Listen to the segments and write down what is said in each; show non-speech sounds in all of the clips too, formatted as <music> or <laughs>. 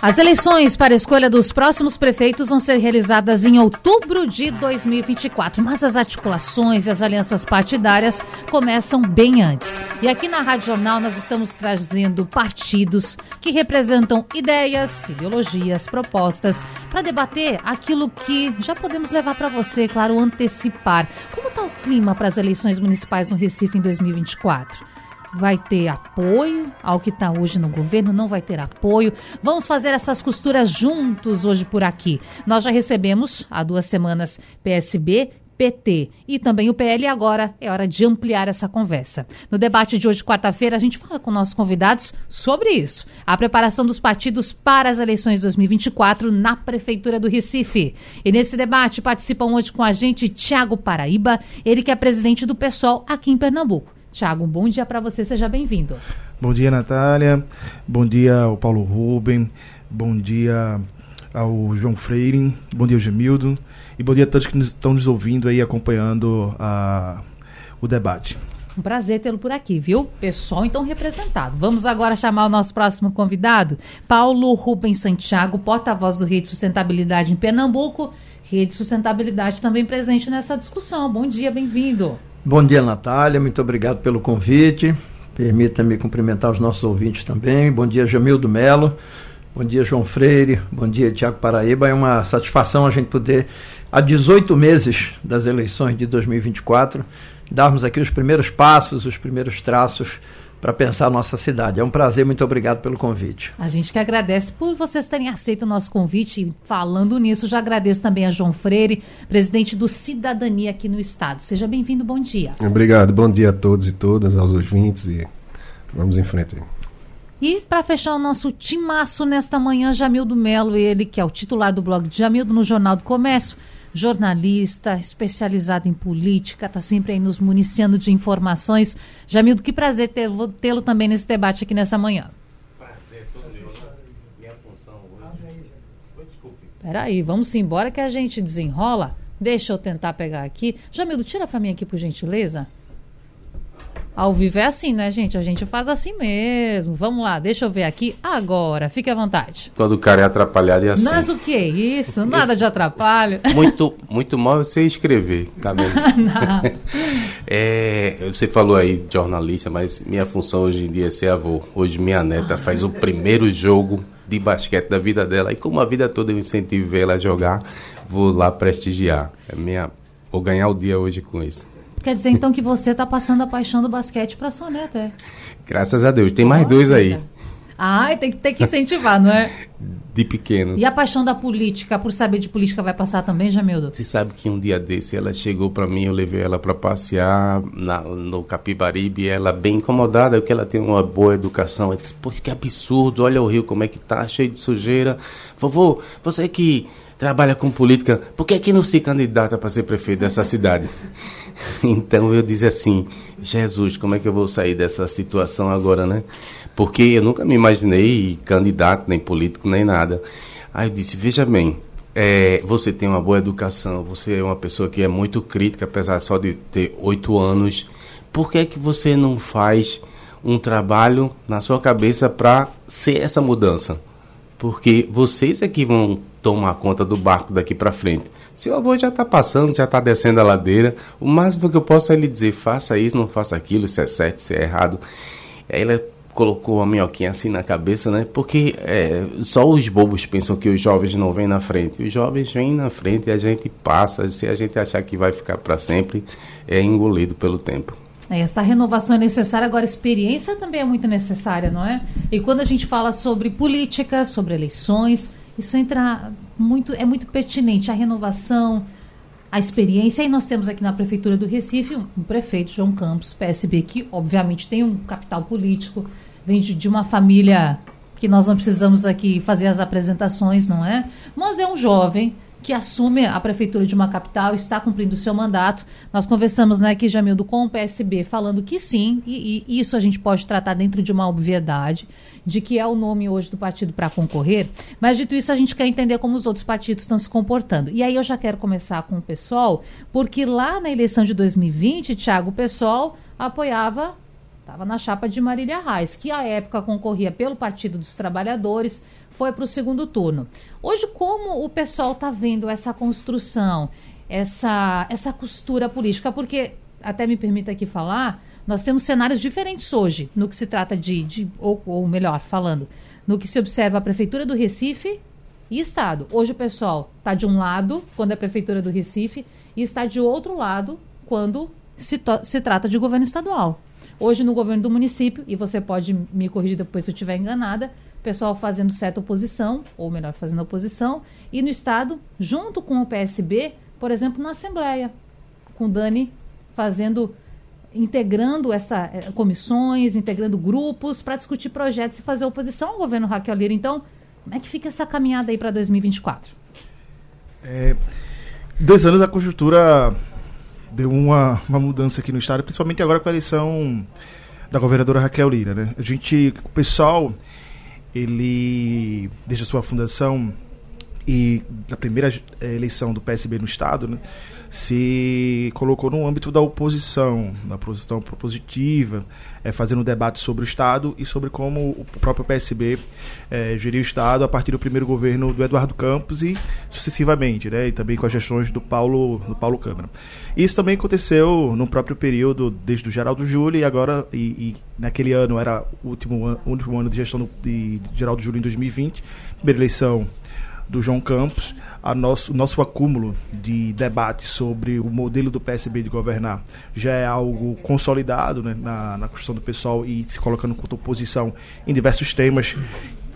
as eleições para a escolha dos próximos prefeitos vão ser realizadas em outubro de 2024, mas as articulações e as alianças partidárias começam bem antes. E aqui na Rádio Jornal nós estamos trazendo partidos que representam ideias, ideologias, propostas para debater aquilo que já podemos levar para você, claro, antecipar. Como está o clima para as eleições municipais no Recife em 2024? Vai ter apoio ao que está hoje no governo, não vai ter apoio. Vamos fazer essas costuras juntos hoje por aqui. Nós já recebemos há duas semanas PSB, PT e também o PL. Agora é hora de ampliar essa conversa. No debate de hoje, quarta-feira, a gente fala com nossos convidados sobre isso. A preparação dos partidos para as eleições de 2024 na Prefeitura do Recife. E nesse debate participam hoje com a gente Tiago Paraíba, ele que é presidente do PSOL aqui em Pernambuco. Tiago, um bom dia para você, seja bem-vindo. Bom dia, Natália. Bom dia ao Paulo Ruben. Bom dia ao João Freire. Bom dia Gemildo. E bom dia a todos que estão nos ouvindo aí, acompanhando a, o debate. Um prazer tê-lo por aqui, viu? Pessoal, então representado. Vamos agora chamar o nosso próximo convidado, Paulo Rubens Santiago, porta-voz do Rede Sustentabilidade em Pernambuco. Rede Sustentabilidade também presente nessa discussão. Bom dia, bem-vindo. Bom dia, Natália. Muito obrigado pelo convite. Permita-me cumprimentar os nossos ouvintes também. Bom dia, Jamildo Melo. Bom dia, João Freire. Bom dia, Tiago Paraíba. É uma satisfação a gente poder, há 18 meses das eleições de 2024, darmos aqui os primeiros passos, os primeiros traços para pensar a nossa cidade. É um prazer, muito obrigado pelo convite. A gente que agradece por vocês terem aceito o nosso convite. E falando nisso, já agradeço também a João Freire, presidente do Cidadania aqui no Estado. Seja bem-vindo, bom dia. Obrigado, bom dia a todos e todas, aos ouvintes e vamos em frente. E para fechar o nosso timaço nesta manhã, Jamildo Melo, ele que é o titular do blog de Jamildo no Jornal do Comércio jornalista, especializado em política, está sempre aí nos municiando de informações. Jamildo, que prazer tê-lo também nesse debate aqui nessa manhã. Prazer, todo meu. Minha função hoje. Desculpe. Peraí, vamos embora que a gente desenrola. Deixa eu tentar pegar aqui. Jamildo, tira para mim aqui, por gentileza. Ao vivo é assim, né, gente? A gente faz assim mesmo. Vamos lá, deixa eu ver aqui agora. Fique à vontade. Quando o cara é atrapalhado é assim. Mas o que é isso? Nada de atrapalho. <laughs> Muito, muito mal você escrever, tá vendo? <laughs> <laughs> é, você falou aí de jornalista, mas minha função hoje em dia é ser avô. Hoje minha neta ah. faz o primeiro jogo de basquete da vida dela. E como a vida toda eu incentivo ela a jogar, vou lá prestigiar. É minha, vou ganhar o dia hoje com isso. Quer dizer então que você está passando a paixão do basquete para sua neta, é? Graças a Deus. Tem mais dois aí. Ah, tem, tem que incentivar, não é? <laughs> De pequeno. E a paixão da política, por saber de política, vai passar também, Jamildo? Você sabe que um dia desse ela chegou para mim, eu levei ela para passear na, no Capibaribe, ela bem incomodada, porque ela tem uma boa educação. Eu disse, pô, que absurdo, olha o rio como é que tá, cheio de sujeira. Vovô, você que trabalha com política, por que, que não se candidata para ser prefeito dessa cidade? <laughs> Então eu disse assim: Jesus, como é que eu vou sair dessa situação agora, né? Porque eu nunca me imaginei candidato, nem político, nem nada. Aí eu disse: Veja bem, é, você tem uma boa educação, você é uma pessoa que é muito crítica, apesar só de ter oito anos. Por que, é que você não faz um trabalho na sua cabeça para ser essa mudança? Porque vocês é que vão tomar conta do barco daqui para frente. Se o avô já está passando, já está descendo a ladeira, o máximo que eu posso é lhe dizer: faça isso, não faça aquilo, isso é certo, isso é errado. Aí ela colocou a minhoquinha assim na cabeça, né? Porque é, só os bobos pensam que os jovens não vêm na frente. Os jovens vêm na frente e a gente passa. Se a gente achar que vai ficar para sempre, é engolido pelo tempo. É, essa renovação é necessária, agora experiência também é muito necessária, não é? E quando a gente fala sobre política, sobre eleições, isso entra muito, é muito pertinente. A renovação, a experiência. E nós temos aqui na Prefeitura do Recife um, prefeito, João Campos, PSB, que obviamente tem um capital político, vem de, de uma família que nós não precisamos aqui fazer as apresentações, não é? Mas é um jovem que assume a prefeitura de uma capital, está cumprindo o seu mandato. Nós conversamos né, aqui, Jamildo, com o PSB, falando que sim, e, e, isso a gente pode tratar dentro de uma obviedade, de que é o nome hoje do partido para concorrer. Mas, dito isso, a gente quer entender como os outros partidos estão se comportando. E aí eu já quero começar com o pessoal, porque lá na eleição de 2020, Tiago, o pessoal apoiava, estava na chapa de Marília Reis, que à época concorria pelo Partido dos Trabalhadores foi para o segundo turno. Hoje, como o pessoal está vendo essa construção, essa, essa costura política? Porque, até me permita aqui falar, nós temos cenários diferentes hoje no que se trata de, de ou, ou melhor, falando, no que se observa a Prefeitura do Recife e Estado. Hoje o pessoal está de um lado, quando é a Prefeitura do Recife, e está de outro lado, quando se, se trata de governo estadual. Hoje, no governo do município, e você pode me corrigir depois se eu estiver enganada, pessoal fazendo certa oposição, ou melhor, fazendo oposição, e no Estado, junto com o PSB, por exemplo, na Assembleia, com Dani fazendo, integrando essa eh, comissões, integrando grupos para discutir projetos e fazer oposição ao governo Raquel Lira. Então, como é que fica essa caminhada aí para 2024? É, dois anos a conjuntura deu uma, uma mudança aqui no estado, principalmente agora com a eleição da governadora Raquel Lira, né? A gente, o pessoal ele, desde a sua fundação e na primeira eh, eleição do PSB no Estado, né, se colocou no âmbito da oposição, da oposição propositiva, é, fazendo um debate sobre o Estado e sobre como o próprio PSB é, eh, geria o Estado a partir do primeiro governo do Eduardo Campos e sucessivamente, né, e também com as gestões do Paulo, do Paulo Câmara. Isso também aconteceu no próprio período, desde o Geraldo Júlio e agora, e, e naquele ano era o último, último ano de gestão de Geraldo Júlio em 2020, primeira eleição do João Campos, a nosso, o nosso acúmulo de debate sobre o modelo do PSB de governar já é algo consolidado né, na, na questão do pessoal e se colocando como oposição em diversos temas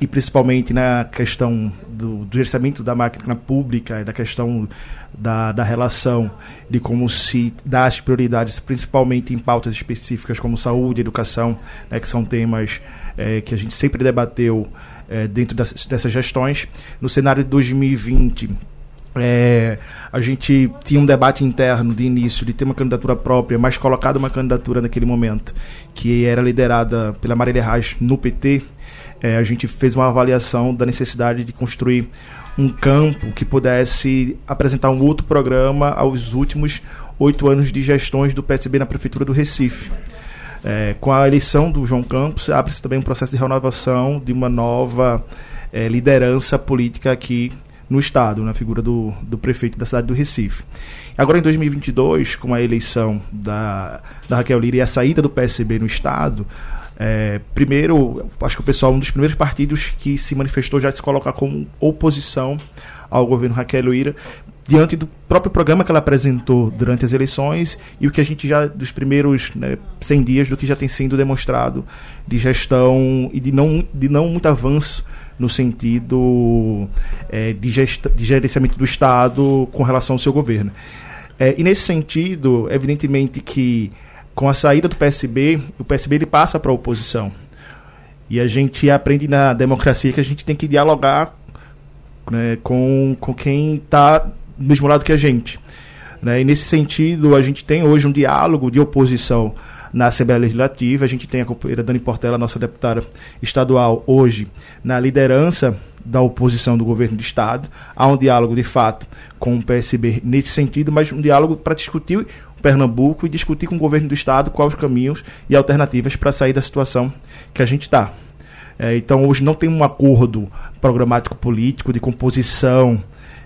e principalmente na questão do, do gerenciamento da máquina pública da questão da, da relação de como se dá as prioridades, principalmente em pautas específicas como saúde, educação, né, que são temas é, que a gente sempre debateu é, dentro dessas, dessas gestões. No cenário de 2020, é, a gente tinha um debate interno de início de ter uma candidatura própria, mas colocada uma candidatura naquele momento que era liderada pela Marília Reis no PT. É, a gente fez uma avaliação da necessidade de construir um campo que pudesse apresentar um outro programa aos últimos oito anos de gestões do PSB na Prefeitura do Recife. É, com a eleição do João Campos, abre-se também um processo de renovação de uma nova é, liderança política aqui no Estado, na figura do, do prefeito da cidade do Recife. Agora, em 2022, com a eleição da, da Raquel Lira e a saída do PSB no Estado, é, primeiro, acho que o pessoal, um dos primeiros partidos que se manifestou já se colocar como oposição ao governo Raquel Lira, diante do próprio programa que ela apresentou durante as eleições e o que a gente já, dos primeiros né, 100 dias, do que já tem sido demonstrado de gestão e de não, de não muito avanço no sentido é, de, gesta, de gerenciamento do Estado com relação ao seu governo. É, e nesse sentido, evidentemente que com a saída do PSB, o PSB ele passa para a oposição. E a gente aprende na democracia que a gente tem que dialogar né, com, com quem está do mesmo lado que a gente. Né? E nesse sentido, a gente tem hoje um diálogo de oposição na Assembleia Legislativa. A gente tem a companheira Dani Portela, nossa deputada estadual, hoje na liderança da oposição do governo do Estado. Há um diálogo, de fato, com o PSB nesse sentido, mas um diálogo para discutir Pernambuco e discutir com o governo do Estado quais os caminhos e alternativas para sair da situação que a gente está. É, então, hoje não tem um acordo programático político de composição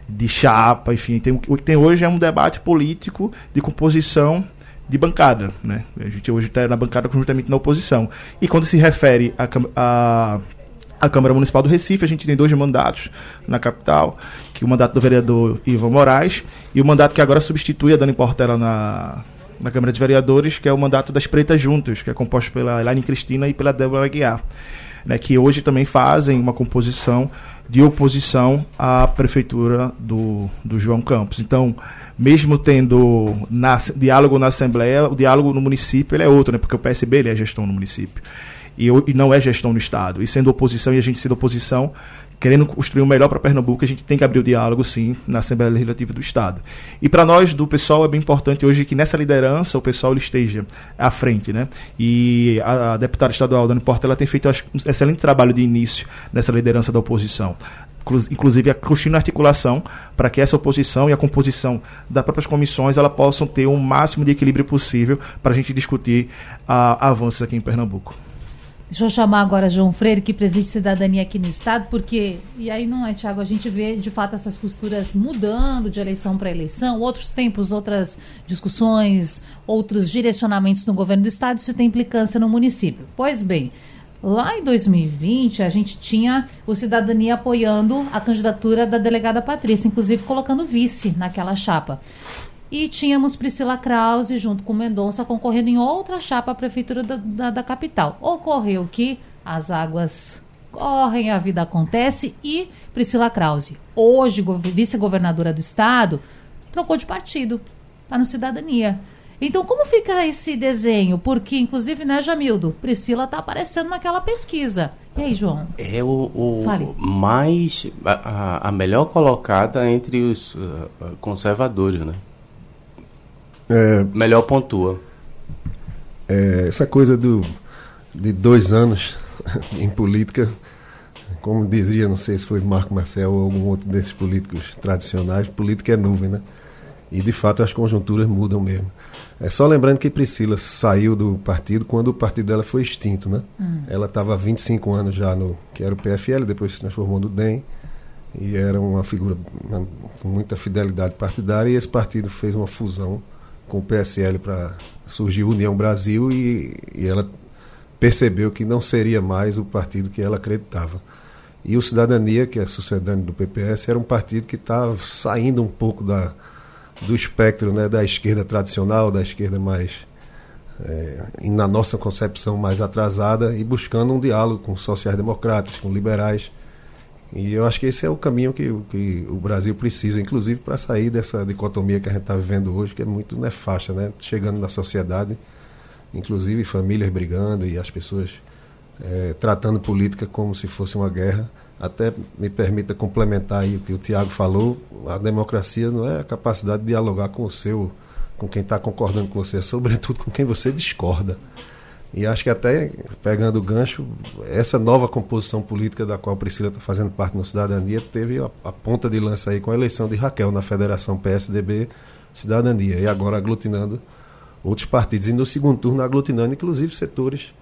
de chapa, enfim. Tem, o que tem hoje é um debate político de composição de bancada. Né? A gente hoje está na bancada conjuntamente na oposição. E quando se refere a, a, a Câmara Municipal do Recife, a gente tem dois mandatos na capital, que o mandato do vereador Ivan Moraes e o mandato que agora substitui a Dani Portela na, na Câmara de Vereadores, que é o mandato das Pretas Juntas, que é composto pela Elaine Cristina e pela Débora Aguiar, né, que hoje também fazem uma composição de oposição à prefeitura do, do João Campos. Então, mesmo tendo na, diálogo na Assembleia, o diálogo no município ele é outro, né? porque o PSB ele é gestão no município. E, e não é gestão no Estado. E sendo oposição, e a gente sendo oposição, querendo construir o melhor para Pernambuco, a gente tem que abrir o diálogo, sim, na Assembleia Legislativa do Estado. E para nós, do pessoal, é bem importante hoje que nessa liderança o pessoal esteja à frente. Né? E a, a deputada estadual, Dani Porta, ela tem feito acho, um excelente trabalho de início nessa liderança da oposição inclusive a construindo articulação para que essa oposição e a composição das próprias comissões ela possam ter o um máximo de equilíbrio possível para a gente discutir uh, avanços aqui em Pernambuco. Deixa eu chamar agora João Freire, que preside cidadania aqui no Estado, porque, e aí não é, Tiago, a gente vê de fato essas costuras mudando de eleição para eleição, outros tempos, outras discussões, outros direcionamentos no governo do Estado, isso tem implicância no município. Pois bem, lá em 2020, a gente tinha o Cidadania apoiando a candidatura da delegada Patrícia, inclusive colocando vice naquela chapa. E tínhamos Priscila Krause junto com Mendonça concorrendo em outra chapa à prefeitura da, da, da capital. Ocorreu que as águas correm, a vida acontece e Priscila Krause, hoje vice-governadora do estado, trocou de partido, está no Cidadania. Então, como fica esse desenho? Porque, inclusive, né, Jamildo? Priscila está aparecendo naquela pesquisa. E aí, João? É o, o mais. A, a, melhor colocada entre os uh, conservadores, né? É, Melhor pontua. É, essa coisa do, de dois anos <laughs> em política, como dizia, não sei se foi Marco Marcel ou algum outro desses políticos tradicionais, política é nuvem, né? E de fato as conjunturas mudam mesmo. É só lembrando que Priscila saiu do partido quando o partido dela foi extinto, né? Hum. Ela estava há 25 anos já no que era o PFL, depois se transformou no DEM e era uma figura com muita fidelidade partidária e esse partido fez uma fusão com o PSL para surgir União Brasil e, e, ela percebeu que não seria mais o partido que ela acreditava. E o Cidadania, que é sucedâneo do PPS, era um partido que estava saindo um pouco da, do espectro né, da esquerda tradicional, da esquerda mais, é, na nossa concepção, mais atrasada, e buscando um diálogo com sociais-democratas, com liberais, e eu acho que esse é o caminho que, que o Brasil precisa, inclusive para sair dessa dicotomia que a gente está vivendo hoje, que é muito nefasta, né? Chegando na sociedade, inclusive famílias brigando e as pessoas é, tratando política como se fosse uma guerra. Até me permita complementar aí o que o Tiago falou, a democracia não é a capacidade de dialogar com o seu, com quem está concordando com você, é sobretudo com quem você discorda. E acho que até, pegando o gancho, essa nova composição política da qual Priscila está fazendo parte na cidadania teve a, a, ponta de lança aí com a eleição de Raquel na Federação PSDB Cidadania. E agora aglutinando outros partidos. E no segundo turno aglutinando, inclusive, setores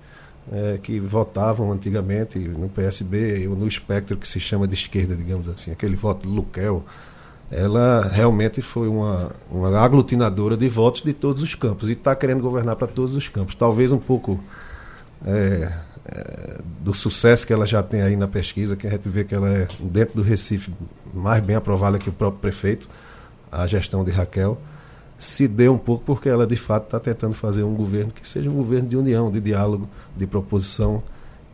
é, que votavam antigamente no PSB ou no espectro que se chama de esquerda, digamos assim, aquele voto Luquel ela realmente foi uma, uma aglutinadora de votos de todos os campos e está querendo governar para todos os campos. Talvez um pouco é, é, do sucesso que ela já tem aí na pesquisa, que a gente vê que ela é, dentro do Recife, mais bem aprovada que o próprio prefeito, a gestão de Raquel, se deu um pouco porque ela de fato está tentando fazer um governo que seja um governo de união, de diálogo, de proposição.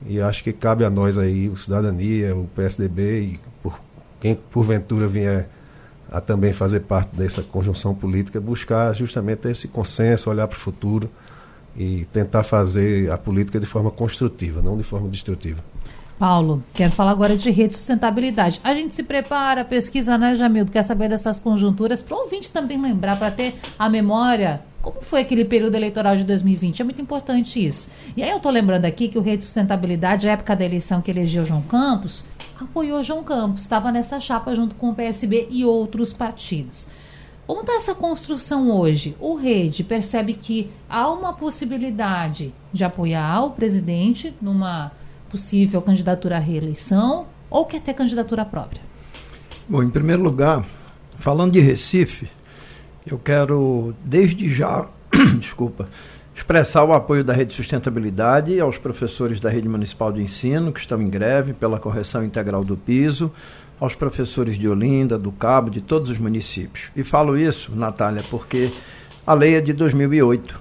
E acho que cabe a nós aí, o Cidadania, o PSDB, e por, quem porventura vier a também fazer parte dessa conjunção política, buscar justamente esse consenso, olhar para o futuro e tentar fazer a política de forma construtiva, não de forma destrutiva. Paulo, quero falar agora de rede de sustentabilidade. A gente se prepara, pesquisa, né, Jamildo? Quer saber dessas conjunturas? Para o ouvinte também lembrar, para ter a memória como foi aquele período eleitoral de 2020? É muito importante isso. E aí eu estou lembrando aqui que o Rede de Sustentabilidade, a época da eleição que elegeu João Campos, apoiou João Campos, estava nessa chapa junto com o PSB e outros partidos. Como está essa construção hoje? O Rede percebe que há uma possibilidade de apoiar o presidente numa possível candidatura à reeleição ou quer ter candidatura própria? Bom, em primeiro lugar, falando de Recife, eu quero desde já, <coughs> desculpa, expressar o apoio da Rede Sustentabilidade aos professores da Rede Municipal de Ensino que estão em greve pela correção integral do piso, aos professores de Olinda, do Cabo, de todos os municípios. E falo isso, Natália, porque a lei é de 2008.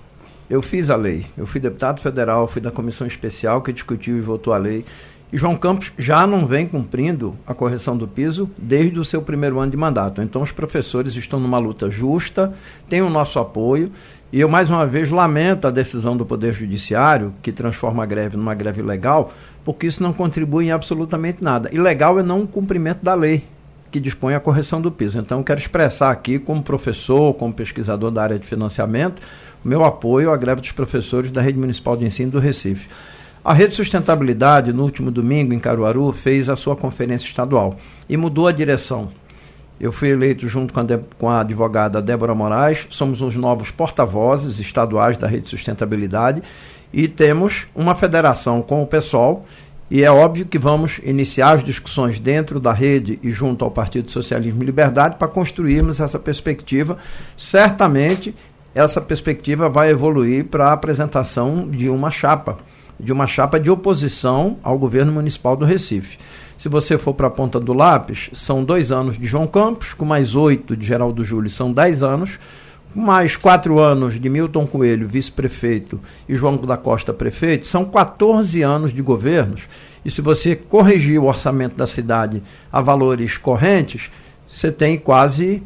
Eu fiz a lei, eu fui deputado federal, fui da comissão especial que discutiu e votou a lei. E João Campos já não vem cumprindo a correção do piso desde o seu primeiro ano de mandato. Então, os professores estão numa luta justa, têm o nosso apoio. E eu, mais uma vez, lamento a decisão do Poder Judiciário, que transforma a greve numa greve legal, porque isso não contribui em absolutamente nada. E legal é não o cumprimento da lei que dispõe a correção do piso. Então, quero expressar aqui, como professor, como pesquisador da área de financiamento, o meu apoio à greve dos professores da Rede Municipal de Ensino do Recife. A Rede Sustentabilidade, no último domingo, em Caruaru, fez a sua conferência estadual e mudou a direção. Eu fui eleito junto com a, com a advogada Débora Moraes, somos os novos porta-vozes estaduais da Rede Sustentabilidade e temos uma federação com o pessoal e é óbvio que vamos iniciar as discussões dentro da rede e junto ao Partido Socialismo e Liberdade para construirmos essa perspectiva. Certamente essa perspectiva vai evoluir para a apresentação de uma chapa de uma chapa de oposição ao governo municipal do Recife. Se você for para a ponta do lápis, são dois anos de João Campos, com mais oito de Geraldo Júlio, são dez anos, mais quatro anos de Milton Coelho, vice-prefeito, e João da Costa, prefeito, são 14 anos de governos. E se você corrigir o orçamento da cidade a valores correntes, você tem quase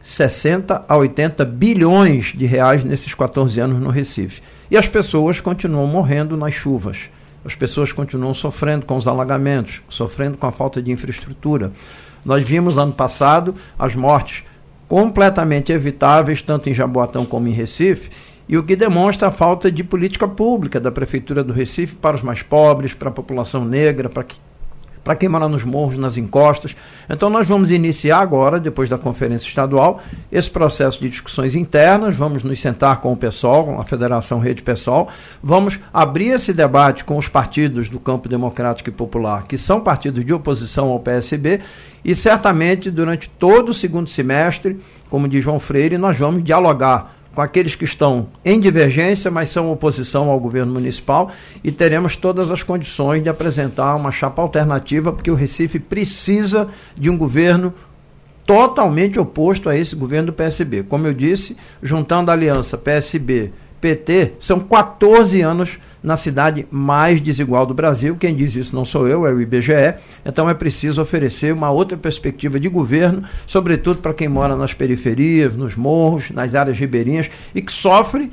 60 a 80 bilhões de reais nesses 14 anos no Recife. E as pessoas continuam morrendo nas chuvas. As pessoas continuam sofrendo com os alagamentos, sofrendo com a falta de infraestrutura. Nós vimos ano passado as mortes completamente evitáveis, tanto em Jaboatão como em Recife, e o que demonstra a falta de política pública da Prefeitura do Recife para os mais pobres, para a população negra, para que para quem mora nos morros, nas encostas. Então, nós vamos iniciar agora, depois da conferência estadual, esse processo de discussões internas. Vamos nos sentar com o PSOL, com a Federação Rede PSOL. Vamos abrir esse debate com os partidos do campo democrático e popular, que são partidos de oposição ao PSB. E certamente, durante todo o segundo semestre, como diz João Freire, nós vamos dialogar com aqueles que estão em divergência, mas são oposição ao governo municipal, e teremos todas as condições de apresentar uma chapa alternativa, porque o Recife precisa de um governo totalmente oposto a esse governo do PSB. Como eu disse, juntando a aliança PSB, PT, são 14 anos na cidade mais desigual do Brasil. Quem diz isso não sou eu, é o IBGE. Então é preciso oferecer uma outra perspectiva de governo, sobretudo para quem mora nas periferias, nos morros, nas áreas ribeirinhas e que sofre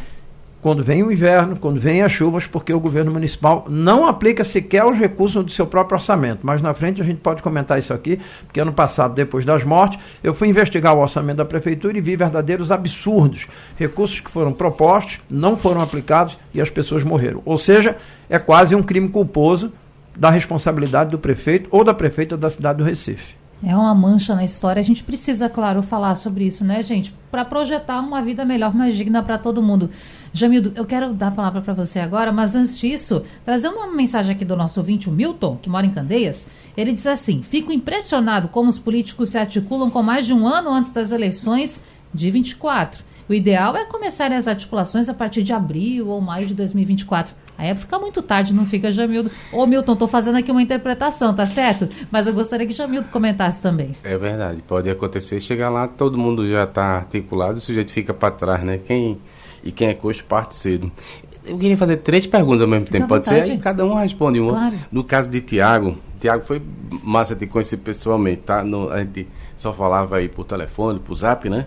quando vem o inverno, quando vem as chuvas, porque o governo municipal não aplica sequer os recursos do seu próprio orçamento. Mas na frente a gente pode comentar isso aqui, porque ano passado, depois das mortes, eu fui investigar o orçamento da prefeitura e vi verdadeiros absurdos. Recursos que foram propostos, não foram aplicados e as pessoas morreram. Ou seja, é quase um crime culposo da responsabilidade do prefeito ou da prefeita da cidade do Recife. É uma mancha na história. A gente precisa, claro, falar sobre isso, né, gente? Para projetar uma vida melhor, mais digna para todo mundo. Jamildo, eu quero dar a palavra para você agora, mas antes disso, trazer uma mensagem aqui do nosso ouvinte, o Milton, que mora em Candeias. Ele diz assim: Fico impressionado como os políticos se articulam com mais de um ano antes das eleições de 24. O ideal é começar as articulações a partir de abril ou maio de 2024. Aí fica muito tarde, não fica, Jamildo. Ô, Milton, tô fazendo aqui uma interpretação, tá certo? Mas eu gostaria que Jamildo comentasse também. É verdade, pode acontecer, chegar lá, todo mundo já está articulado, o sujeito fica para trás, né? Quem e quem é coxo parte cedo. Eu queria fazer três perguntas ao mesmo tempo, pode ser? Aí cada um responde uma. Claro. No caso de Tiago, Tiago foi massa de conhecer pessoalmente, tá? No, a gente só falava aí por telefone, por zap, né?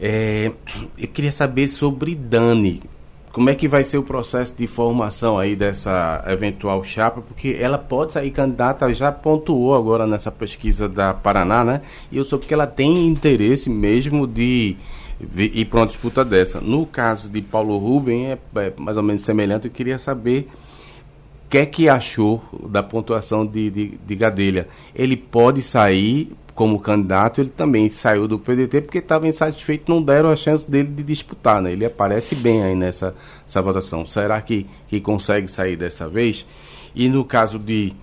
É, eu queria saber sobre Dani. Como é que vai ser o processo de formação aí dessa eventual chapa? Porque ela pode sair candidata, já pontuou agora nessa pesquisa da Paraná, né? E eu soube que ela tem interesse mesmo de ir para uma disputa dessa. No caso de Paulo Rubem, é, é mais ou menos semelhante. Eu queria saber o que é que achou da pontuação de, de, de Gadelha. Ele pode sair como candidato, ele também saiu do PDT porque estava insatisfeito, não deram a chance dele de disputar, né? Ele aparece bem aí nessa essa votação. Será que, que consegue sair dessa vez? E no caso de,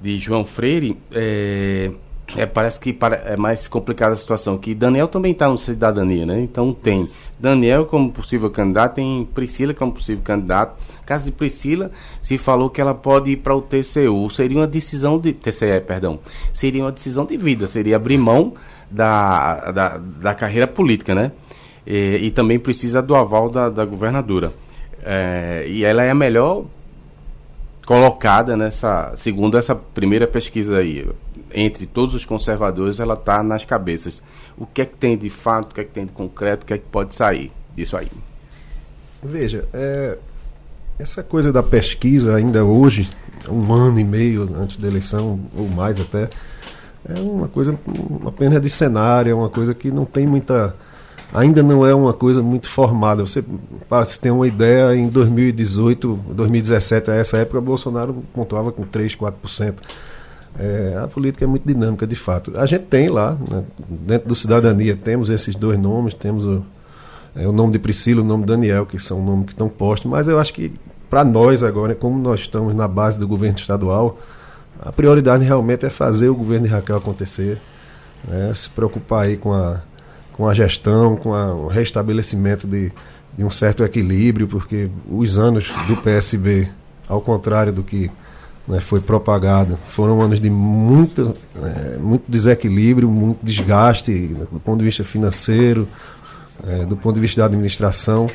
de João Freire, é, é, parece que é mais complicada a situação. Que Daniel também está no cidadania, né? Então tem Daniel como possível candidato, tem Priscila como possível candidato. Caso de Priscila, se falou que ela pode ir para o TCU. Seria uma decisão de. TCE, perdão. Seria uma decisão de vida. Seria abrir mão da, da, da carreira política, né? E, e, também precisa do aval da, da governadora. É, e ela é a melhor colocada nessa, segundo essa primeira pesquisa aí, entre todos os conservadores, ela está nas cabeças. O que é que tem de fato, o que é que tem de concreto, o que é que pode sair disso aí? Veja, é, essa coisa da pesquisa ainda hoje, um ano e meio antes da eleição, ou mais até, é uma coisa apenas de cenário, é uma coisa que não tem muita. Ainda não é uma coisa muito formada. Você, para se ter uma ideia, em 2018, 2017, a essa época, Bolsonaro pontuava com 3, 4%. É, a política é muito dinâmica, de fato. A gente tem lá, né, dentro do Cidadania, temos esses dois nomes, temos o, é, o nome de Priscila e o nome de Daniel, que são nomes que estão postos, mas eu acho que para nós agora, como nós estamos na base do governo estadual, a prioridade realmente é fazer o governo de Raquel acontecer, né? se preocupar aí com a, com a gestão, com a, o restabelecimento de, de um certo equilíbrio, porque os anos do PSB, ao contrário do que né, foi propagado, foram anos de muito, é, muito desequilíbrio, muito desgaste né, do ponto de vista financeiro, é, do ponto de vista da administração.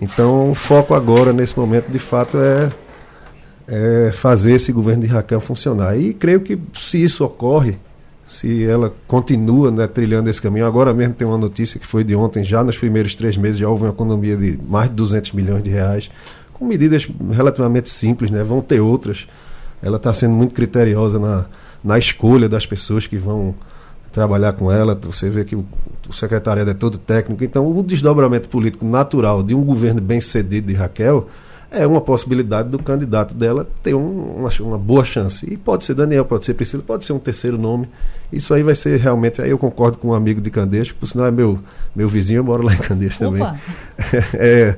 Então, o foco agora, nesse momento, de fato, é é, fazer esse governo de Raquel funcionar. E creio que se isso ocorre, se ela continua né, trilhando esse caminho, agora mesmo tem uma notícia que foi de ontem, já nos primeiros três meses já houve uma economia de mais de 200 milhões de reais, com medidas relativamente simples, né, vão ter outras. Ela está sendo muito criteriosa na, na escolha das pessoas que vão trabalhar com ela. Você vê que o, o secretariado é todo técnico. Então, o desdobramento político natural de um governo bem cedido de Raquel é uma possibilidade do candidato dela ter um, uma, uma, boa chance. E pode ser Daniel, pode ser Priscila, pode ser um terceiro nome. Isso aí vai ser realmente. Aí eu concordo com um amigo de Candeias, que por sinal é meu, meu vizinho, eu moro lá em Candeias também. <laughs> é,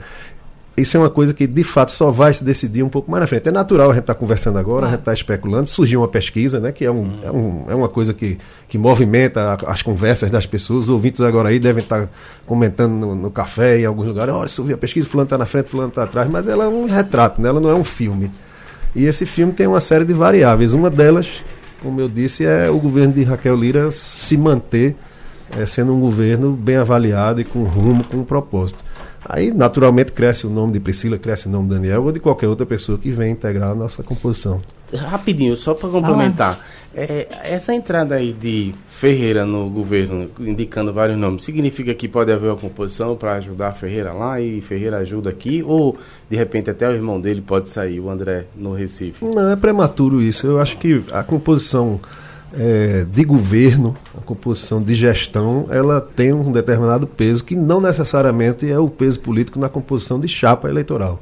isso é uma coisa que de fato só vai se decidir um pouco mais na frente. É natural a gente estar tá conversando agora, ah. a gente está especulando. Surgiu uma pesquisa, né, que é, um, é, um, é uma coisa que, que movimenta as conversas das pessoas. Os ouvintes agora aí devem estar tá comentando no, no café, em alguns lugares. Olha, vi a pesquisa, fulano está na frente, fulano está atrás. Mas ela é um retrato, né? ela não é um filme. E esse filme tem uma série de variáveis. Uma delas, como eu disse, é o governo de Raquel Lira se manter é, sendo um governo bem avaliado e com rumo, com um propósito. Aí, naturalmente, cresce o nome de Priscila, cresce o nome de Daniel ou de qualquer outra pessoa que vem integrar a nossa composição. Rapidinho, só para complementar. É, essa entrada aí de Ferreira no governo, indicando vários nomes, significa que pode haver uma composição para ajudar Ferreira lá e Ferreira ajuda aqui? Ou, de repente, até o irmão dele pode sair, o André, no Recife? Não, é prematuro isso. Eu acho que a composição é, de governo, a composição de gestão, ela tem um determinado peso que não necessariamente é o peso político na composição de chapa eleitoral.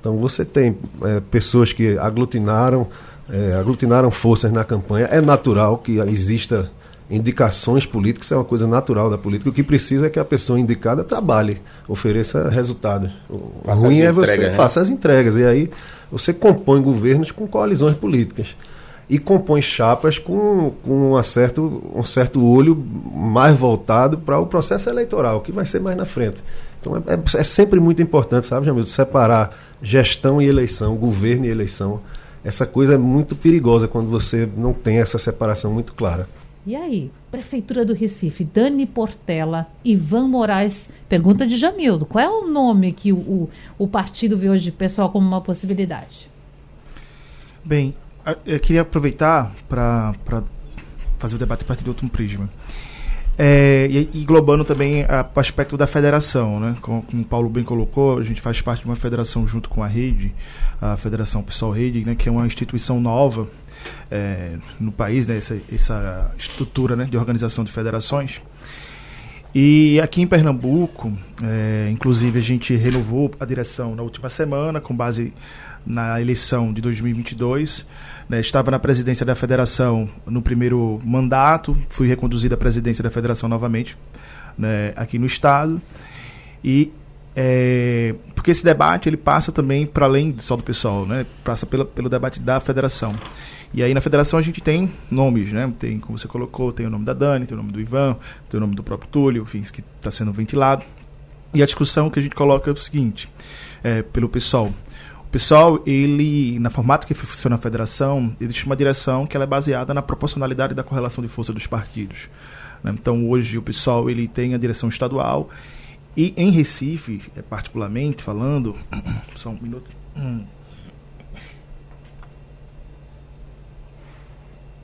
Então você tem é, pessoas que aglutinaram, é, aglutinaram forças na campanha. É natural que exista indicações políticas, é uma coisa natural da política. O que precisa é que a pessoa indicada trabalhe, ofereça resultados. O faça ruim é você né? faça as entregas. E aí você compõe governos com coalizões políticas e compõe chapas com, com uma certo, um certo olho mais voltado para o processo eleitoral, que vai ser mais na frente. Então é, é, é sempre muito importante, sabe, Jamil, separar gestão e eleição, governo e eleição. Essa coisa é muito perigosa quando você não tem essa separação muito clara. E aí, Prefeitura do Recife, Dani Portela, Ivan Moraes, pergunta de Jamildo, qual é o nome que o, o, o partido vê hoje, pessoal, como uma possibilidade? Bem, eu queria aproveitar para fazer o debate a partir de outro prisma. É, e, englobando também o aspecto da federação, né? Como, como, o Paulo bem colocou, a gente faz parte de uma federação junto com a rede, a Federação Pessoal Rede, né? que é uma instituição nova é, no país, né? essa, essa estrutura né? de organização de federações. E aqui em Pernambuco, é, inclusive a gente renovou a direção na última semana, com base na eleição de 2022. Né, estava na presidência da federação no primeiro mandato, fui reconduzido à presidência da federação novamente né, aqui no estado. E é, porque esse debate ele passa também para além só do pessoal, né, passa pelo, pelo debate da federação. E aí na federação a gente tem nomes, né? Tem, como você colocou, tem o nome da Dani, tem o nome do Ivan, tem o nome do próprio Túlio, enfim, que está sendo ventilado. E a discussão que a gente coloca é o seguinte, é, pelo pessoal pessoal, ele, na formato que funciona a federação, existe uma direção que ela é baseada na proporcionalidade da correlação de força dos partidos. Né? Então, hoje, o pessoal ele tem a direção estadual e em Recife, é, particularmente falando, <coughs> só um minuto. Hum.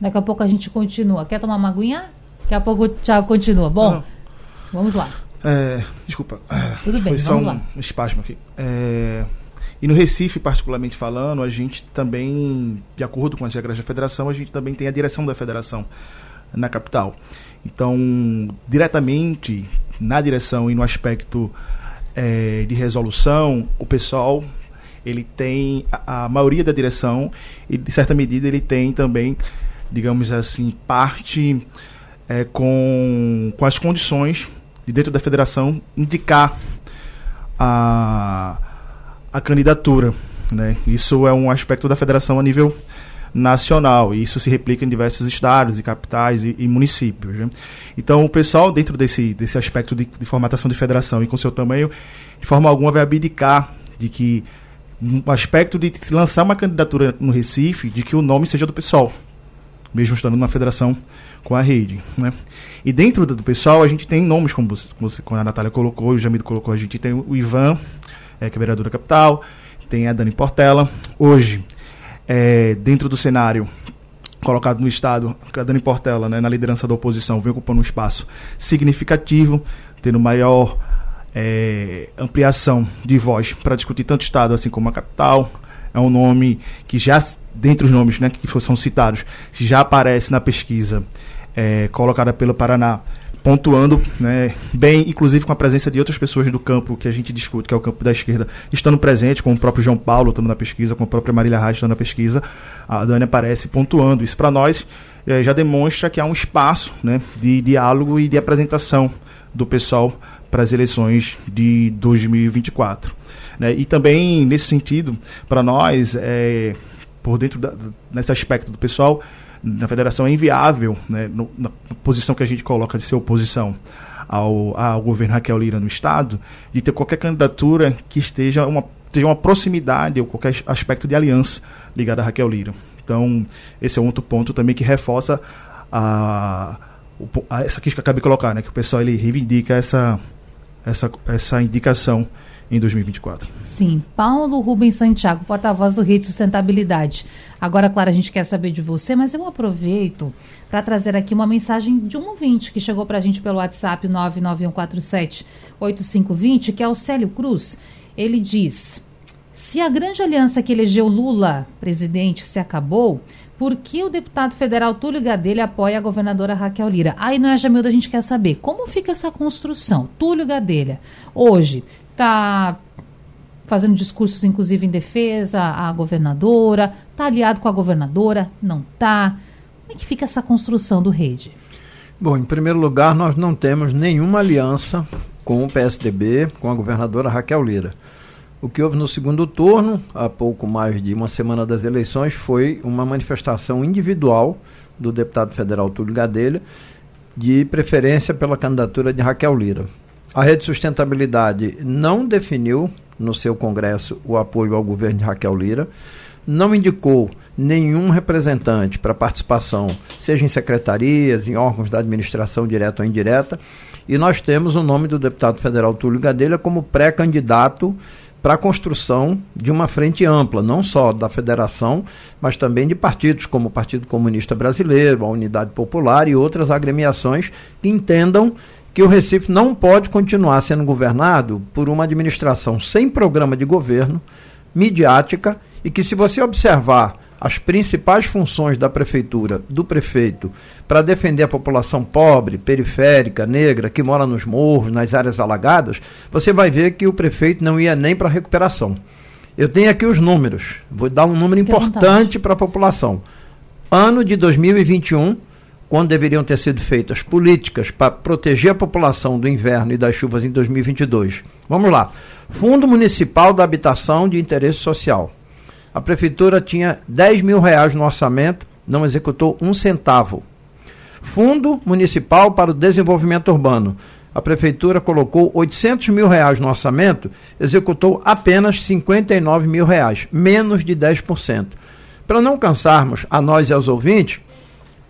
Daqui a pouco a gente continua. Quer tomar uma aguinha? Daqui a pouco o Thiago continua. Bom, Não. vamos lá. É, desculpa. Tudo bem, Foi só um lá. espasmo aqui. É, e no Recife, particularmente falando, a gente também, de acordo com as regras da federação, a gente também tem a direção da federação na capital. Então, diretamente na direção e no aspecto é, de resolução, o pessoal ele tem a, a maioria da direção e de certa medida ele tem também, digamos assim, parte é, com, com as condições de dentro da federação indicar a, a candidatura. Né? Isso é um aspecto da federação a nível nacional e isso se replica em diversos estados e capitais e, e municípios. né? Então o pessoal dentro desse, desse aspecto de, de formatação de federação e com seu tamanho, de forma alguma vai abdicar de que um aspecto de se lançar uma candidatura no Recife, de que o nome seja do pessoal, mesmo estando numa federação com a rede. Né? E dentro do pessoal, a gente tem nomes, como você- como a Natália colocou, o Jamido colocou, a gente tem o Ivan, é, que é vereador da capital, tem a Dani Portela. Hoje, é, dentro do cenário colocado no Estado, a Dani Portela, né, na liderança da oposição, vem ocupando um espaço significativo, tendo maior é, ampliação de voz para discutir tanto o Estado assim como a capital. É um nome que já, dentre os nomes né, que são citados, já aparece na pesquisa é, colocada pelo Paraná, pontuando né, bem, inclusive com a presença de outras pessoas do campo que a gente discute, que é o campo da esquerda, estando presente, com o próprio João Paulo estando na pesquisa, com a própria Marília Reis estando na pesquisa, a Dani aparece pontuando. Isso para nós eh, já demonstra que há um espaço né, de diálogo e de apresentação do pessoal para as eleições de 2024. né? E também, nesse sentido, para nós, é, por dentro da, nesse aspecto do pessoal, na federação é inviável, né, no- na posição que a gente coloca de ser oposição ao, ao governo Raquel Lira no Estado, de ter qualquer candidatura que esteja uma, tenha uma proximidade ou qualquer aspecto de aliança ligada a Raquel Lira. Então, esse é um outro ponto também que reforça a, a- essa que eu acabei de colocar, né, que o pessoal ele reivindica essa, essa, essa indicação em 2024. Sim, Paulo Rubens Santiago, porta-voz do Rede Sustentabilidade. Agora, claro, a gente quer saber de você, mas eu aproveito para trazer aqui uma mensagem de um ouvinte que chegou para a gente pelo WhatsApp 991478520, que é o Célio Cruz. Ele diz: se a grande aliança que elegeu Lula presidente se acabou, por que o deputado federal Túlio Gadelha apoia a governadora Raquel Lira? Aí não é, Jamilda, a gente quer saber como fica essa construção. Túlio Gadelha, hoje, está fazendo discursos, inclusive, em defesa à governadora, está aliado com a governadora, não está. Como é que fica essa construção do rede? Bom, em primeiro lugar, nós não temos nenhuma aliança com o PSDB, com a governadora Raquel Lira. O que houve no segundo turno, há pouco mais de uma semana das eleições, foi uma manifestação individual do deputado federal Túlio Gadelha, de preferência pela candidatura de Raquel Lira. A Rede Sustentabilidade não definiu no seu congresso o apoio ao governo de Raquel Lira, não indicou nenhum representante para participação, seja em secretarias, em órgãos da administração direta ou indireta, e nós temos o nome do deputado federal Túlio Gadelha como pré-candidato para a construção de uma frente ampla, não só da federação, mas também de partidos como o Partido Comunista Brasileiro, a Unidade Popular e outras agremiações que entendam que o Recife não pode continuar sendo governado por uma administração sem programa de governo, midiática, e que se você observar as principais funções da prefeitura, do prefeito, para defender a população pobre, periférica, negra, que mora nos morros, nas áreas alagadas, você vai ver que o prefeito não ia nem para a recuperação. Eu tenho aqui os números, vou dar um número importante para a população. Ano de 2021, quando deveriam ter sido feitas políticas para proteger a população do inverno e das chuvas em 2022. Vamos lá. Fundo Municipal da Habitação de Interesse Social. A prefeitura tinha 10 mil reais no orçamento, não executou um centavo. Fundo Municipal para o Desenvolvimento Urbano. A prefeitura colocou 800 mil reais no orçamento, executou apenas 59 mil reais, menos de 10%. Para não cansarmos a nós e aos ouvintes,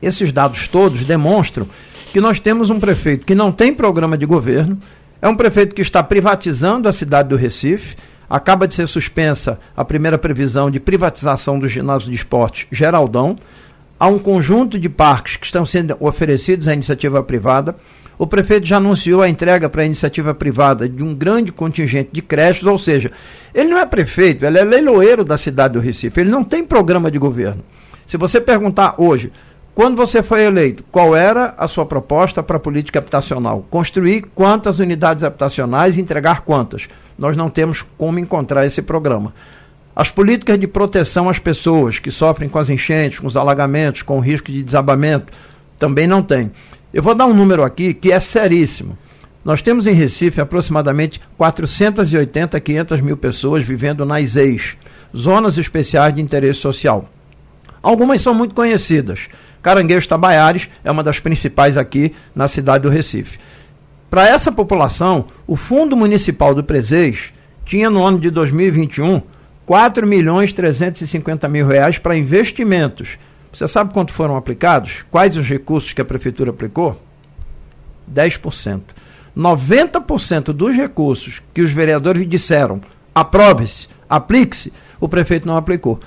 esses dados todos demonstram que nós temos um prefeito que não tem programa de governo, é um prefeito que está privatizando a cidade do Recife, acaba de ser suspensa a primeira previsão de privatização do ginásio de esportes Geraldão, há um conjunto de parques que estão sendo oferecidos à iniciativa privada. O prefeito já anunciou a entrega para a iniciativa privada de um grande contingente de creches, ou seja, ele não é prefeito, ele é leiloeiro da cidade do Recife, ele não tem programa de governo. Se você perguntar hoje, quando você foi eleito, qual era a sua proposta para a política habitacional? Construir quantas unidades habitacionais e entregar quantas? Nós não temos como encontrar esse programa. As políticas de proteção às pessoas que sofrem com as enchentes, com os alagamentos, com o risco de desabamento, também não tem. Eu vou dar um número aqui que é seríssimo. Nós temos em Recife aproximadamente 480 a 500 mil pessoas vivendo nas EIs, Zonas Especiais de Interesse Social. Algumas são muito conhecidas. Caranguejos Tabaiares é uma das principais aqui na cidade do Recife. Para essa população, o Fundo Municipal do Presês tinha no ano de 2021 4 milhões 350 mil reais para investimentos. Você sabe quanto foram aplicados? Quais os recursos que a prefeitura aplicou? 10%. 90% dos recursos que os vereadores disseram aprove-se, aplique-se, o prefeito não aplicou.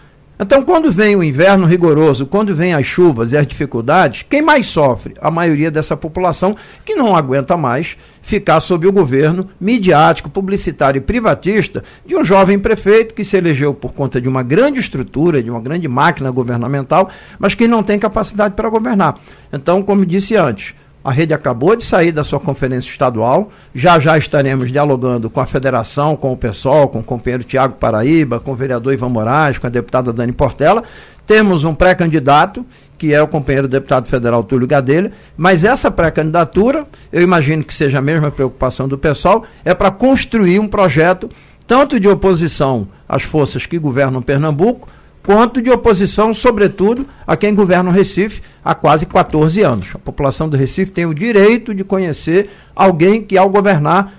Então, quando vem o inverno rigoroso, quando vem as chuvas e as dificuldades, quem mais sofre? A maioria dessa população que não aguenta mais ficar sob o governo midiático, publicitário e privatista de um jovem prefeito que se elegeu por conta de uma grande estrutura, de uma grande máquina governamental, mas que não tem capacidade para governar. Então, como disse antes, a rede acabou de sair da sua conferência estadual. Já já estaremos dialogando com a federação, com o PSOL, com o companheiro Tiago Paraíba, com o vereador Ivan Moraes, com a deputada Dani Portela. Temos um pré-candidato, que é o companheiro deputado federal Túlio Gadelha, mas essa pré-candidatura, eu imagino que seja a mesma preocupação do PSOL, é para construir um projeto tanto de oposição às forças que governam Pernambuco, quanto de oposição, sobretudo, a quem governa o Recife há quase 14 anos. A população do Recife tem o direito de conhecer alguém que, ao governar,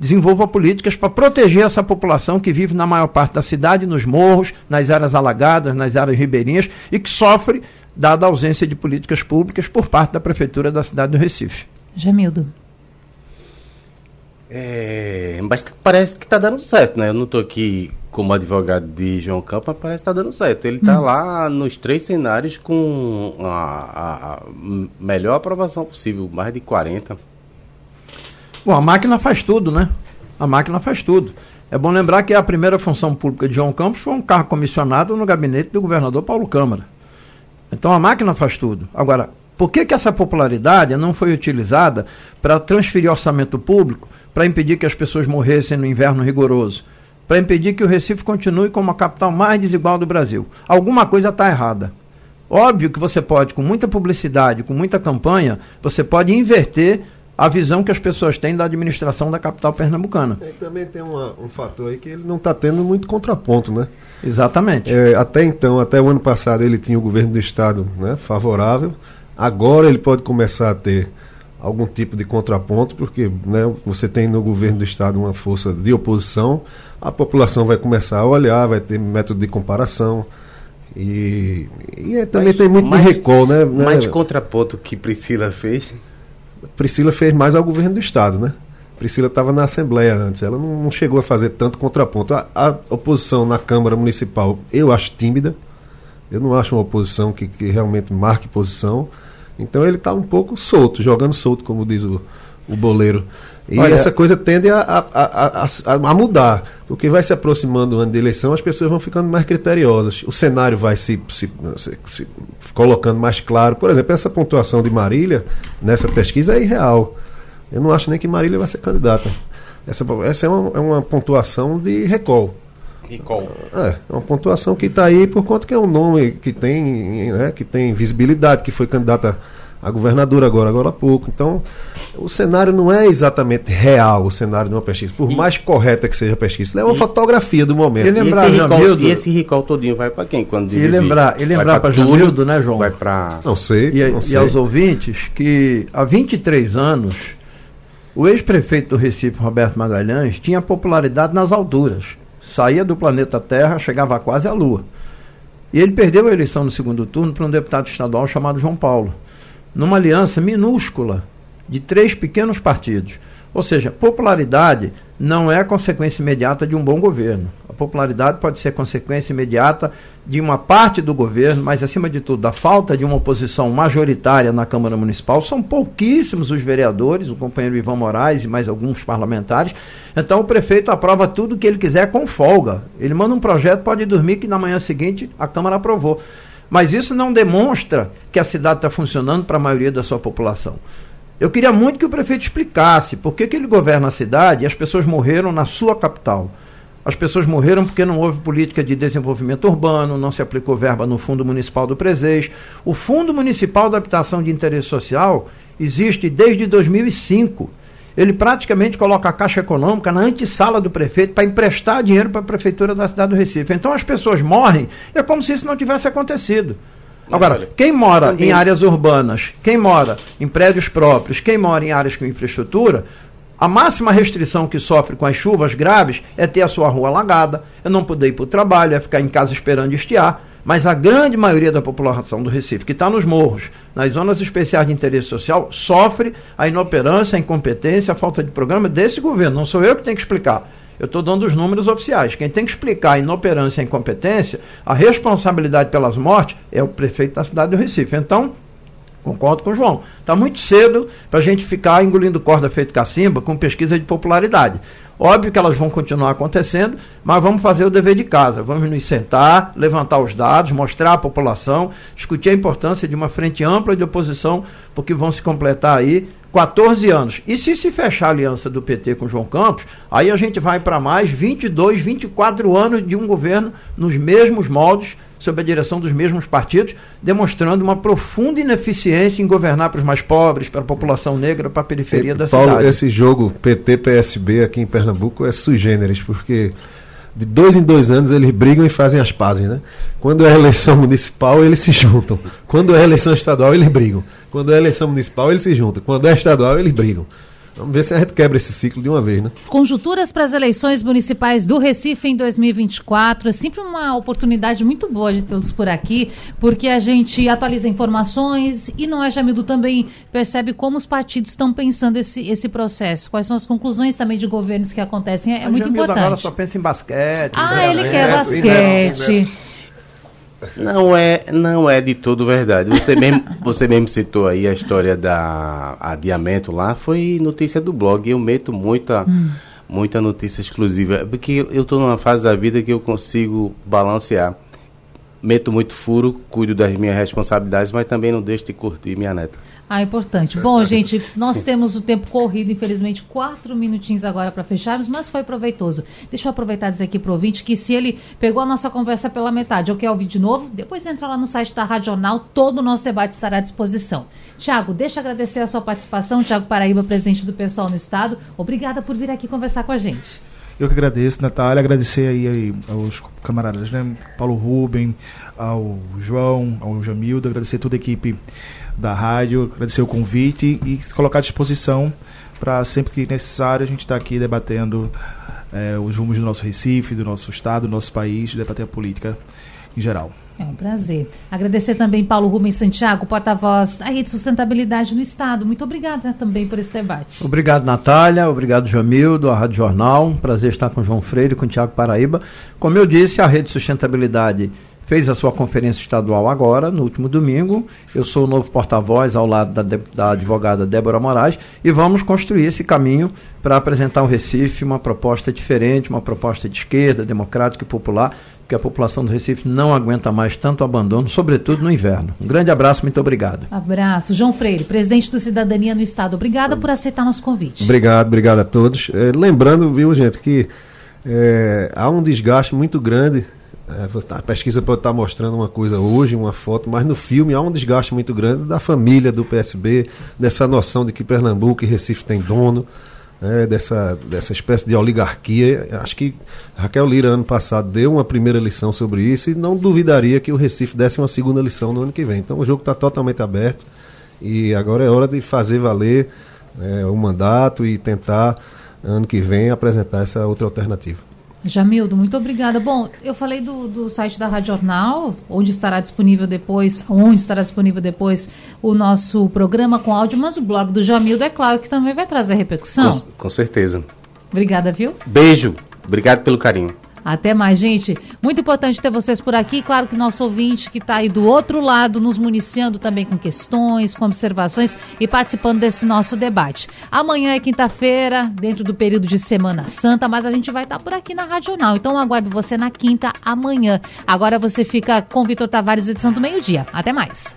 desenvolva políticas para proteger essa população que vive na maior parte da cidade, nos morros, nas áreas alagadas, nas áreas ribeirinhas e que sofre dada a ausência de políticas públicas por parte da prefeitura da cidade do Recife. Jamildo. É, mas parece que está dando certo, né? Eu não estou aqui como advogado de João Campos, parece que está dando certo. Ele está hum. lá nos três cenários com a, a, a, melhor aprovação possível, mais de 40. Bom, a máquina faz tudo, né? A máquina faz tudo. É bom lembrar que a primeira função pública de João Campos foi um carro comissionado no gabinete do governador Paulo Câmara. Então a máquina faz tudo. Agora, por que, que essa popularidade não foi utilizada para transferir orçamento público para impedir que as pessoas morressem no inverno rigoroso, para impedir que o Recife continue como a capital mais desigual do Brasil. Alguma coisa está errada. Óbvio que você pode, com muita publicidade, com muita campanha, você pode inverter a visão que as pessoas têm da administração da capital pernambucana. E também tem uma, um fator aí que ele não está tendo muito contraponto, né? Exatamente. É, até então, até o ano passado, ele tinha o governo do estado né, favorável. Agora ele pode começar a ter algum tipo de contraponto, porque né, você tem no governo do estado uma força de oposição, a população vai começar a olhar, vai ter método de comparação. E, e é, também mas, tem muito mais, de recall, né? Mais né? contraponto que Priscila fez? Priscila fez mais ao governo do estado, né? Priscila estava na Assembleia antes, ela não, não, chegou a fazer tanto contraponto. A, a, oposição na Câmara Municipal eu acho tímida, eu não acho uma oposição que, que realmente marque posição. Então ele está um pouco solto, jogando solto, como diz o, o boleiro. E Olha, essa coisa tende a, a, a, a, mudar, porque vai se aproximando o ano de eleição, as pessoas vão ficando mais criteriosas, o cenário vai se, se, se, se colocando mais claro. Por exemplo, essa pontuação de Marília nessa pesquisa é irreal. Eu não acho nem que Marília vai ser candidata. Essa, essa é, uma, é uma pontuação de recall. Recall. É, é uma pontuação que está aí por conta que é um nome que tem, né, que tem visibilidade, que foi candidata a governadora agora, agora há pouco. Então, o cenário não é exatamente real, o cenário de uma pesquisa, por e, mais correta que seja a pesquisa. É uma e, fotografia do momento. E, lembrar, e, esse, recall, e esse recall todinho vai para quem? Quando e lembrar, e lembrar para Jamildo, né, João? Vai para... Não sei, e, não sei. E aos ouvintes que há 23 anos o ex-prefeito do Recife, Roberto Magalhães, tinha popularidade nas alturas. Saía do planeta Terra, chegava quase à Lua. E ele perdeu a eleição no segundo turno para um deputado estadual chamado João Paulo, numa aliança minúscula de três pequenos partidos. Ou seja, popularidade não é consequência imediata de um bom governo. A popularidade pode ser consequência imediata de uma parte do governo, mas acima de tudo, da falta de uma oposição majoritária na Câmara Municipal. São pouquíssimos os vereadores, o companheiro Ivan Moraes e mais alguns parlamentares. Então o prefeito aprova tudo que ele quiser com folga. Ele manda um projeto, pode dormir que na manhã seguinte a Câmara aprovou. Mas isso não demonstra que a cidade está funcionando para a maioria da sua população. Eu queria muito que o prefeito explicasse por que, que ele governa a cidade e as pessoas morreram na sua capital. As pessoas morreram porque não houve política de desenvolvimento urbano, não se aplicou verba no Fundo Municipal do Presês. O Fundo Municipal de Habitação de Interesse Social existe desde 2005. Ele praticamente coloca a Caixa Econômica na antessala do prefeito para emprestar dinheiro para a Prefeitura da cidade do Recife. Então as pessoas morrem, é como se isso não tivesse acontecido. Agora, quem mora em áreas urbanas, quem mora em prédios próprios, quem mora em áreas com infraestrutura, a máxima restrição que sofre com as chuvas graves é ter a sua rua alagada, é não poder ir para o trabalho, é ficar em casa esperando estiar. Mas a grande maioria da população do Recife, que está nos morros, nas zonas especiais de interesse social, sofre a inoperância, a incompetência, a falta de programa desse governo. Não sou eu que tenho que explicar. Eu estou dando os números oficiais. Quem tem que explicar a inoperância e a incompetência, a responsabilidade pelas mortes, é o prefeito da cidade do Recife. Então, concordo com o João. Está muito cedo para a gente ficar engolindo corda feito cacimba com pesquisa de popularidade. Óbvio que elas vão continuar acontecendo, mas vamos fazer o dever de casa. Vamos nos sentar, levantar os dados, mostrar à população, discutir a importância de uma frente ampla de oposição, porque vão se completar aí 14 anos. E se se fechar a aliança do PT com João Campos, aí a gente vai para mais 22, 24 anos de um governo nos mesmos moldes, sob a direção dos mesmos partidos, demonstrando uma profunda ineficiência em governar para os mais pobres, para a população negra, para a periferia e, da Paulo, cidade. Esse jogo PT-PSB aqui em Pernambuco é sui generis, porque de dois em dois anos eles brigam e fazem as pazes, né? Quando é eleição municipal, eles se juntam. Quando é eleição estadual, eles brigam. Quando é eleição municipal, eles se juntam. Quando é estadual, eles brigam. Vamos ver se a gente quebra esse ciclo de uma vez, né? Conjunturas para as eleições municipais do Recife em 2024. É sempre uma oportunidade muito boa de tê-los por aqui, porque a gente atualiza informações e não é Jamildo também percebe como os partidos estão pensando esse, esse processo. Quais são as conclusões também de governos que acontecem. É, é muito Jamildo importante. agora só pensa em basquete. Ah, ele quer basquete. Não é, não é de todo verdade. Você mesmo, você mesmo citou aí a história da adiamento lá, foi notícia do blog. Eu meto muita, hum. muita notícia exclusiva, porque eu estou numa fase da vida que eu consigo balancear. Meto muito furo, cuido das minhas responsabilidades, mas também não deixo de curtir minha neta. Ah, importante. Bom, gente, nós temos o tempo corrido, infelizmente, quatro minutinhos agora para fecharmos, mas foi proveitoso. Deixa eu aproveitar e dizer aqui para o ouvinte que se ele pegou a nossa conversa pela metade ou quer ouvir de novo, depois entra lá no site da Radional, todo o nosso debate estará à disposição. Tiago, deixa eu agradecer a sua participação, Tiago Paraíba, presidente do pessoal no Estado. Obrigada por vir aqui conversar com a gente. Eu que agradeço, Natália, agradecer aí, aí aos camaradas, né? Paulo Rubem, ao João, ao Jamildo, agradecer toda a equipe da rádio, agradecer o convite e se colocar à disposição para sempre que necessário a gente estar tá aqui debatendo é, os rumos do nosso Recife, do nosso estado, do nosso país, debater a política em geral. É um prazer. Agradecer também Paulo Rubens Santiago, porta-voz da Rede Sustentabilidade no Estado. Muito obrigada também por esse debate. Obrigado, Natália. Obrigado, Jamildo, a Rádio Jornal. Prazer estar com João Freire, com Tiago Paraíba. Como eu disse, a Rede Sustentabilidade fez a sua conferência estadual agora, no último domingo. Eu sou o novo porta-voz ao lado da, da advogada Débora Moraes e vamos construir esse caminho para apresentar ao Recife uma proposta diferente, uma proposta de esquerda, democrática e popular, que a população do Recife não aguenta mais tanto abandono, sobretudo no inverno. Um grande abraço, muito obrigado. Abraço. João Freire, presidente do Cidadania no Estado, obrigada por aceitar nosso convite. Obrigado, obrigado a todos. É, lembrando, viu, gente, que é, há um desgaste muito grande é, a pesquisa pode estar mostrando uma coisa hoje, uma foto, mas no filme há um desgaste muito grande da família do PSB, dessa noção de que Pernambuco e Recife tem dono, né, dessa, dessa espécie de oligarquia. Acho que Raquel Lira, ano passado, deu uma primeira lição sobre isso e não duvidaria que o Recife desse uma segunda lição no ano que vem. Então o jogo está totalmente aberto e agora é hora de fazer valer é, o mandato e tentar, ano que vem, apresentar essa outra alternativa. Jamildo, muito obrigada. Bom, eu falei do, do site da Rádio Jornal, onde estará disponível depois, onde estará disponível depois o nosso programa com áudio, mas o blog do Jamildo é claro que também vai trazer repercussão. Com, com certeza. Obrigada, viu? Beijo. Obrigado pelo carinho. Até mais, gente. Muito importante ter vocês por aqui. Claro que nosso ouvinte que está aí do outro lado, nos municiando também com questões, com observações e participando desse nosso debate. Amanhã é quinta-feira, dentro do período de Semana Santa, mas a gente vai estar tá por aqui na Rádio Jornal. Então aguardo você na quinta, amanhã. Agora você fica com Vitor Tavares, edição do meio-dia. Até mais.